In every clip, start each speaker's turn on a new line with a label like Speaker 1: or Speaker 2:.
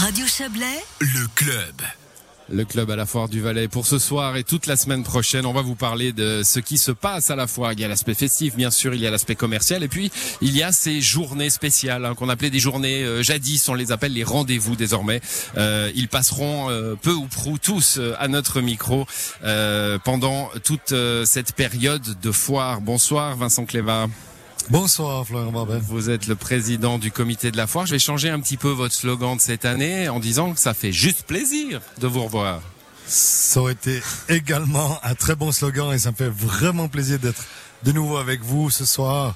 Speaker 1: Radio Chablais,
Speaker 2: le club.
Speaker 3: Le club à la foire du Valais pour ce soir et toute la semaine prochaine. On va vous parler de ce qui se passe à la foire. Il y a l'aspect festif, bien sûr, il y a l'aspect commercial et puis il y a ces journées spéciales hein, qu'on appelait des journées euh, jadis. On les appelle les rendez-vous désormais. Euh, ils passeront euh, peu ou prou tous euh, à notre micro euh, pendant toute cette période de foire. Bonsoir Vincent Cléva.
Speaker 4: Bonsoir Florent Barbet.
Speaker 3: Vous êtes le président du comité de la foire. Je vais changer un petit peu votre slogan de cette année en disant que ça fait juste plaisir de vous revoir.
Speaker 4: Ça aurait été également un très bon slogan et ça me fait vraiment plaisir d'être de nouveau avec vous ce soir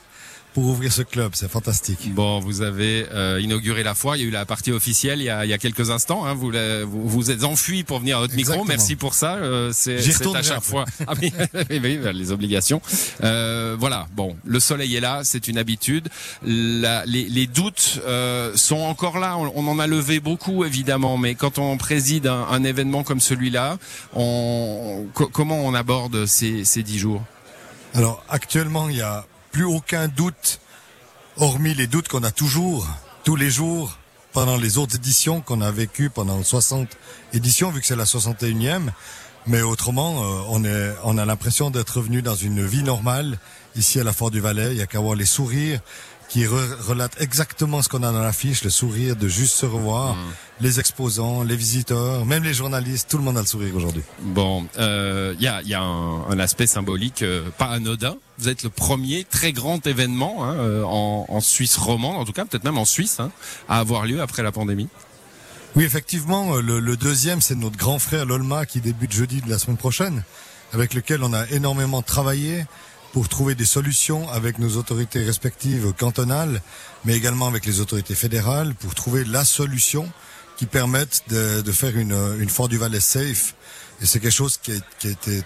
Speaker 4: pour ouvrir ce club. C'est fantastique.
Speaker 3: Bon, vous avez euh, inauguré la foire. Il y a eu la partie officielle il y a, il y a quelques instants. Hein. Vous, la- vous vous êtes enfui pour venir à votre micro. Merci pour ça. Euh, c'est à chaque fois. Ah oui, oui, oui, bah, les obligations. Euh, voilà. Bon, le soleil est là. C'est une habitude. La- les, les doutes euh, sont encore là. On, on en a levé beaucoup évidemment, mais quand on préside un, un événement comme celui-là, on, comment on aborde ces, ces dix jours?
Speaker 4: Alors actuellement, il n'y a plus aucun doute, hormis les doutes qu'on a toujours, tous les jours, pendant les autres éditions qu'on a vécues pendant 60 éditions, vu que c'est la 61e. Mais autrement, euh, on, a l'impression d'être revenu dans une vie normale ici à la Fort du Valais. Il y a qu'à voir les sourires qui re- relatent exactement ce qu'on a dans l'affiche, le sourire de juste se revoir, les exposants, les visiteurs, même les journalistes, tout le monde a le sourire aujourd'hui.
Speaker 3: Bon, euh, il y a, y a un, un aspect symbolique euh, pas anodin. Vous êtes le premier très grand événement hein, euh, en, en Suisse romande, en tout cas peut-être même en Suisse, hein, à avoir lieu après la pandémie.
Speaker 4: Oui, effectivement, euh, le, le deuxième, c'est notre grand frère Lolma qui débute jeudi de la semaine prochaine, avec lequel on a énormément travaillé pour trouver des solutions avec nos autorités respectives cantonales, mais également avec les autorités fédérales, pour trouver la solution qui permette de, de faire une, une Fort du Valais safe. Et c'est quelque chose qui a, qui a été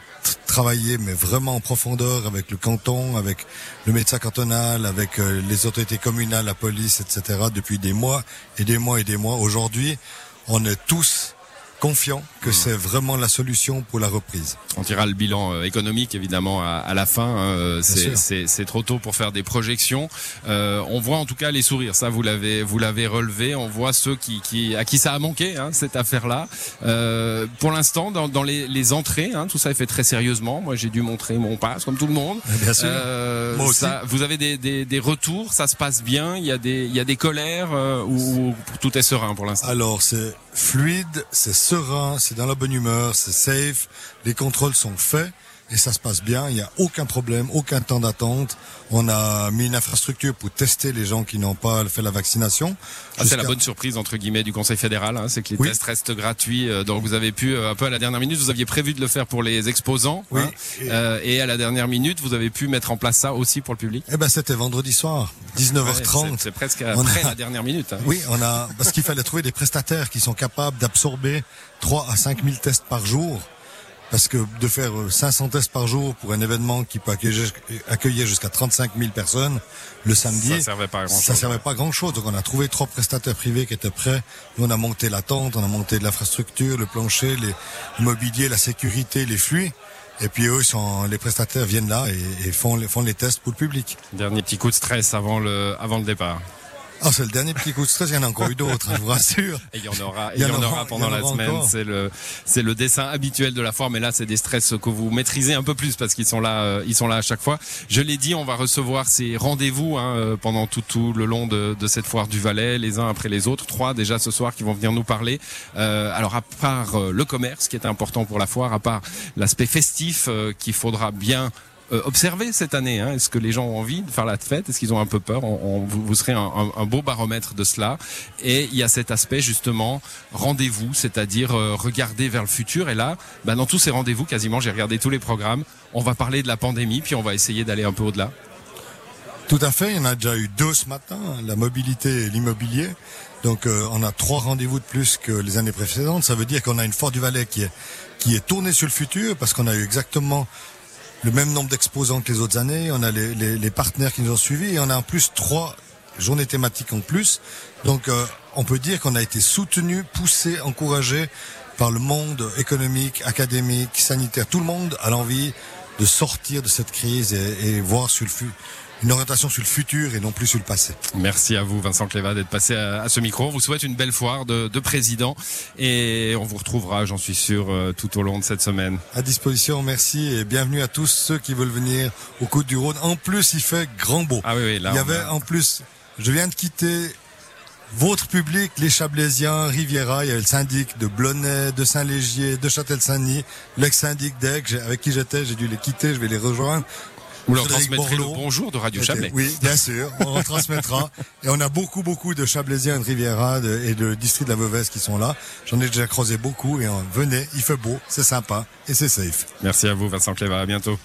Speaker 4: travaillé, mais vraiment en profondeur avec le canton, avec le médecin cantonal, avec euh, les autorités communales, la police, etc. depuis des mois et des mois et des mois. Aujourd'hui, on est tous confiants que c'est vraiment la solution pour la reprise.
Speaker 3: On tirera le bilan euh, économique évidemment à, à la fin. hein, euh, c'est, trop tôt pour faire des projections. Euh, on voit en tout cas les sourires. Ça, vous l'avez, vous l'avez relevé. On voit ceux qui, qui, à qui ça a manqué hein, cette affaire-là. Euh, pour l'instant, dans, dans les, les entrées, hein, tout ça est fait très sérieusement. Moi, j'ai dû montrer mon passe comme tout le monde.
Speaker 4: Bien sûr.
Speaker 3: Euh,
Speaker 4: Moi aussi.
Speaker 3: ça- vous avez des, des, des retours, ça se passe bien. Il y a des, il y a des colères euh, ou, ou tout est serein pour l'instant?
Speaker 4: Alors c'est fluide, c'est serein, c'est dans la bonne humeur, c'est safe, les contrôles sont faits et ça se passe bien, il n'y a aucun problème, aucun temps d'attente. On a mis une infrastructure pour tester les gens qui n'ont pas fait la vaccination.
Speaker 3: Ah, c'est la bonne surprise entre guillemets du Conseil fédéral, hein, c'est que les
Speaker 4: Oui.
Speaker 3: tests restent gratuits. euh, donc vous avez pu euh, un peu à la dernière minute, vous aviez prévu de le faire pour les exposants,
Speaker 4: Oui.
Speaker 3: hein,
Speaker 4: Et-
Speaker 3: euh, et à la dernière minute, vous avez pu mettre en place ça aussi pour le public.
Speaker 4: Eh ben c'était vendredi soir,
Speaker 3: Ouais,
Speaker 4: 19h30.
Speaker 3: c'est- c'est presque après
Speaker 4: a-
Speaker 3: la dernière minute. hein.
Speaker 4: Oui, on a parce qu'il fallait trouver des prestataires qui sont capables d'absorber 3 à 5 000 tests par jour. Parce que de faire euh, 500 tests par jour pour un événement qui peut accueillir, jusqu'à 35 000 personnes le samedi,
Speaker 3: Ça servait pas à grand
Speaker 4: ça
Speaker 3: chose.
Speaker 4: servait pas à grand chose. Donc on a trouvé trois prestataires privés qui étaient prêts. Nous on a monté la tente, on a monté de l'infrastructure, le plancher, les le mobilier, la sécurité, les flux. Et puis eux, sont, les prestataires viennent là et, et font, les- font les tests pour le public.
Speaker 3: Dernier petit coup de stress avant le avant le départ.
Speaker 4: Ah, c'est le dernier petit coup de stress. Il y en a encore eu d'autres, hein, je vous rassure.
Speaker 3: Et il y en aura,
Speaker 4: Il y en aura-
Speaker 3: aura pendant la semaine. C'est le, c'est le dessin habituel de la forme. Mais là, c'est des stress que vous maîtrisez un peu plus parce qu'ils sont là, euh, ils sont là à chaque fois. Je l'ai dit, on va recevoir ces rendez-vous hein, euh, pendant tout, tout le long de, de cette foire du Valais, les uns après les autres. Trois déjà ce soir qui vont venir nous parler. Euh, alors à part le commerce qui est important pour la foire, à part l'aspect festif euh, qu'il faudra bien observer cette année. Hein. Est-ce que les gens ont envie de faire la fête? Est-ce qu'ils ont un peu peur? On, on- vous, vous serez un, un- un beau baromètre de cela. Et il y a cet aspect justement rendez-vous, c'est-à-dire euh, regarder vers le futur. Et là, bah, dans tous ces rendez-vous, quasiment, j'ai regardé tous les programmes. On va parler de la pandémie, puis on va essayer d'aller un peu au-delà.
Speaker 4: Tout à fait, il y en a déjà eu deux ce matin, hein, la mobilité et l'immobilier. Donc euh, on a trois rendez-vous de plus que les années précédentes. Ça veut dire qu'on a une Fort du Valais qui est, qui est tournée sur le futur parce qu'on a eu exactement le même nombre d'exposants que les autres années. On a les, partenaires qui nous ont suivis et on a en plus trois journées thématiques en plus. Donc euh, on peut dire qu'on a été soutenu, poussé, encouragé par le monde économique, académique, sanitaire. Tout le monde a l'envie de sortir de cette crise et, et voir sur le, une orientation sur le futur et non plus sur le passé.
Speaker 3: Merci à vous, Vincent Cléva, d'être passé à, ce micro. On vous souhaite une belle foire de, de président et on vous retrouvera, j'en suis sûr, euh, tout au long de cette semaine.
Speaker 4: À disposition, merci et bienvenue à tous ceux qui veulent venir au Côte du Rhône. En plus, il fait grand beau.
Speaker 3: Ah oui, oui là,
Speaker 4: il y avait en plus, je viens de quitter votre public, les Chablaisiens, Riviera, il y avait le syndic de Blonay, de Saint-Légier, de Châtel-Saint-Denis, l'ex-syndic d'Aix, avec qui j'étais, j'ai dû les quitter, je vais les rejoindre.
Speaker 3: Vous leur transmettrez le bonjour de Radio Chablais.
Speaker 4: Oui, bien sûr, on retransmettra. et on a beaucoup, beaucoup de Chablaisiens de Riviera et de district de la Veuvesse qui sont là. J'en ai déjà croisé beaucoup et on, venez, il fait beau, c'est sympa et c'est safe.
Speaker 3: Merci à vous Vincent Cléva, à bientôt.